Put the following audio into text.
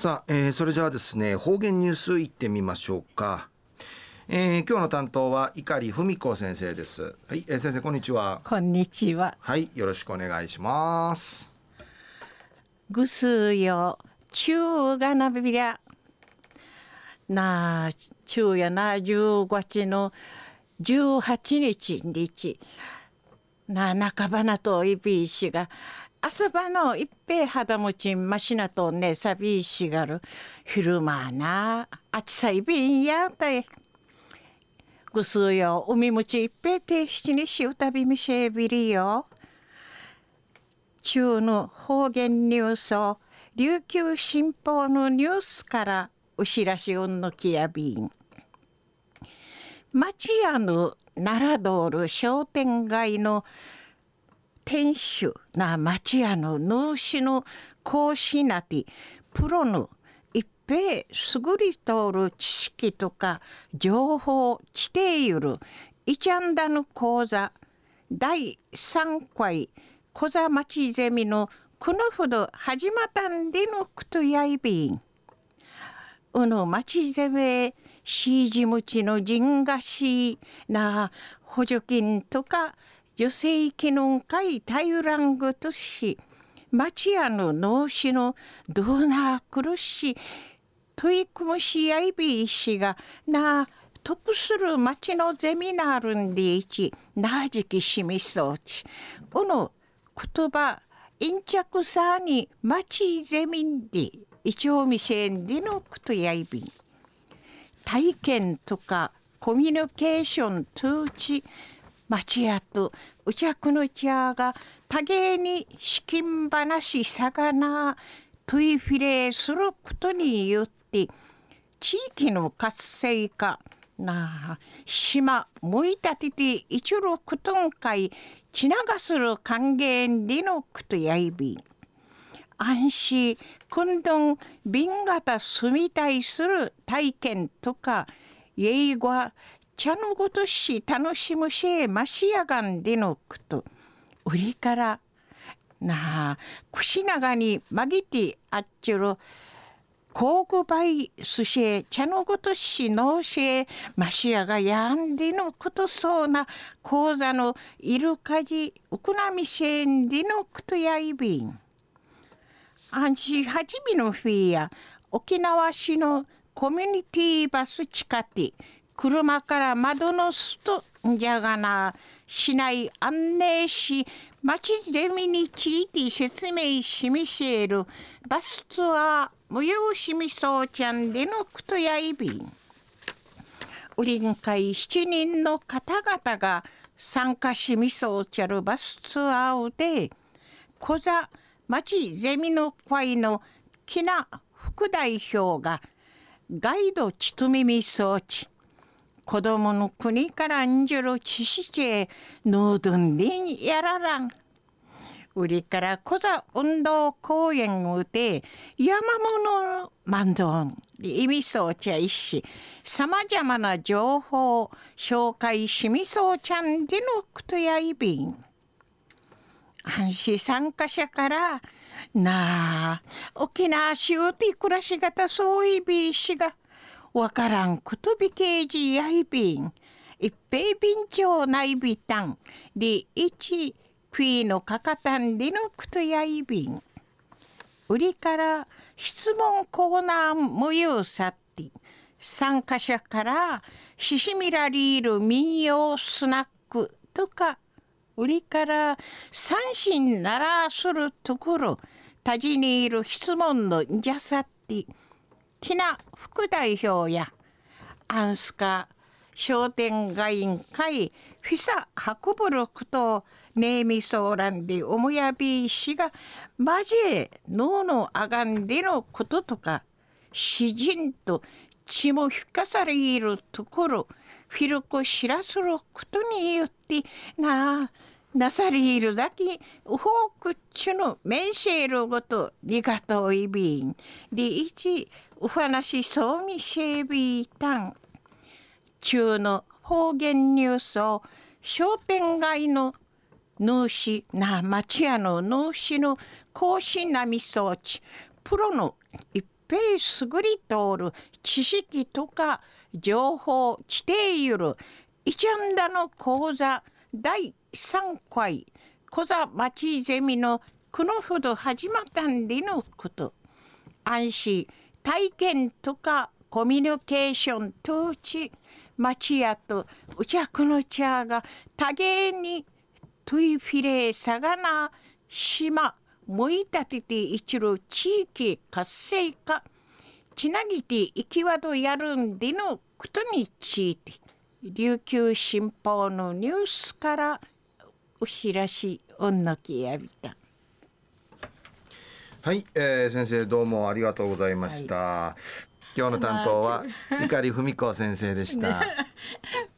さあ、えー、それじゃあですね方言ニュースいってみましょうか、えー、今日の担当は碇文子先生です。はい、えー、先生こんにちは。こんにちは。はいよろしくお願いします。ぐすよ中がなびりゃな中やな10月の18日日な半ばなといびいしが朝晩の一平肌持ちましなとねさびしがる。昼間なあちさいびんやたい。ぐすうよ海むち一平て七にしうたびみせびりよ。中の方言ニュースを琉球新報のニュースからうしらしうんのきやびん。町屋の奈良通る商店街の店主な町屋の主の講師なてプロの一平すぐり通る知識とか情報地底ゆるいちゃんだの講座第3回小座町ゼミのこのほど始まったんでのくとやいびん。うの町ゼミしじむちの人がしな補助金とか女性機能会タイラングとし町屋の脳死のドーナー苦し取り組むしやいびいしがな得する町のゼミナールんでいちなじきしみそうち。この言葉陰着さに町ゼミンで一応見せんでのことやいび。ん体験とかコミュニケーション通知。町屋とうちゃくの茶が多芸に資金話さがなトイフィレすることによって地域の活性化なあ島もいたてて一路くとんかいちながする還元でのくとやいび。安心今度瓶型住みたいする体験とか英語は茶のごとし楽しむしえましやがんでのくと売りからなあ串長にまぎてあっちゅる高具倍すしえ茶のごとしのしえましやがやんでのことそうな講座のいるかじうくなみせんでのくとやいびん。安心はじめの日や沖縄市のコミュニティバス地下て車から窓の外じゃがな市内案内し町ゼミについて説明しみせるバスツアー無用しみそうちゃんでのくとやいびん。売りん会7人の方々が参加しみそうちゃるバスツアーで小座町ゼミの会の木名副代表がガイドちとみみ装置子供の国からんじる知識へのどんりんやららん。売りから小座運動公園をて山物万ン意味そうちゃいしさまざまな情報紹介しみそうちゃんでのくとやいびん。安心参加者からなあ沖縄州で暮らし方そういびしが。わからんことびけいじやいびん。一平便長ないびたん。で一クイのかかたんでのくとやいびん。売りから質問コーナー無用さって参加者からししみらりいる民謡スナックとか売りから三心ならするところたじにいる質問のんじゃさってきな副代表やアンスカ商店街員会フィサ運ぶることネーミソーランでおもやびしが交え脳のあがんでのこととか詩人と血も引かされるところフィルコ知らすることによってなあなさりいるだけウホークチュのメンシェルごとリガトーイビン。リイチウファナシソーミシェービータン中の方言ニュースを商店街の主な町屋の主の講師並み装置。プロの一ぺいすぐり通る知識とか情報している。一安田の講座第3回小座町ゼミのこのほど始まったんでのこと。安心体験とかコミュニケーション統治町屋とうちゃくの茶が多芸にトゥイフィレーサガナ島もい立てて一る地域活性化。ちなぎて生きわどやるんでのことについて。琉球新報のニュースからお知らしおんのきやびた。はい、えー、先生どうもありがとうございました。はい、今日の担当は碇文子先生でした。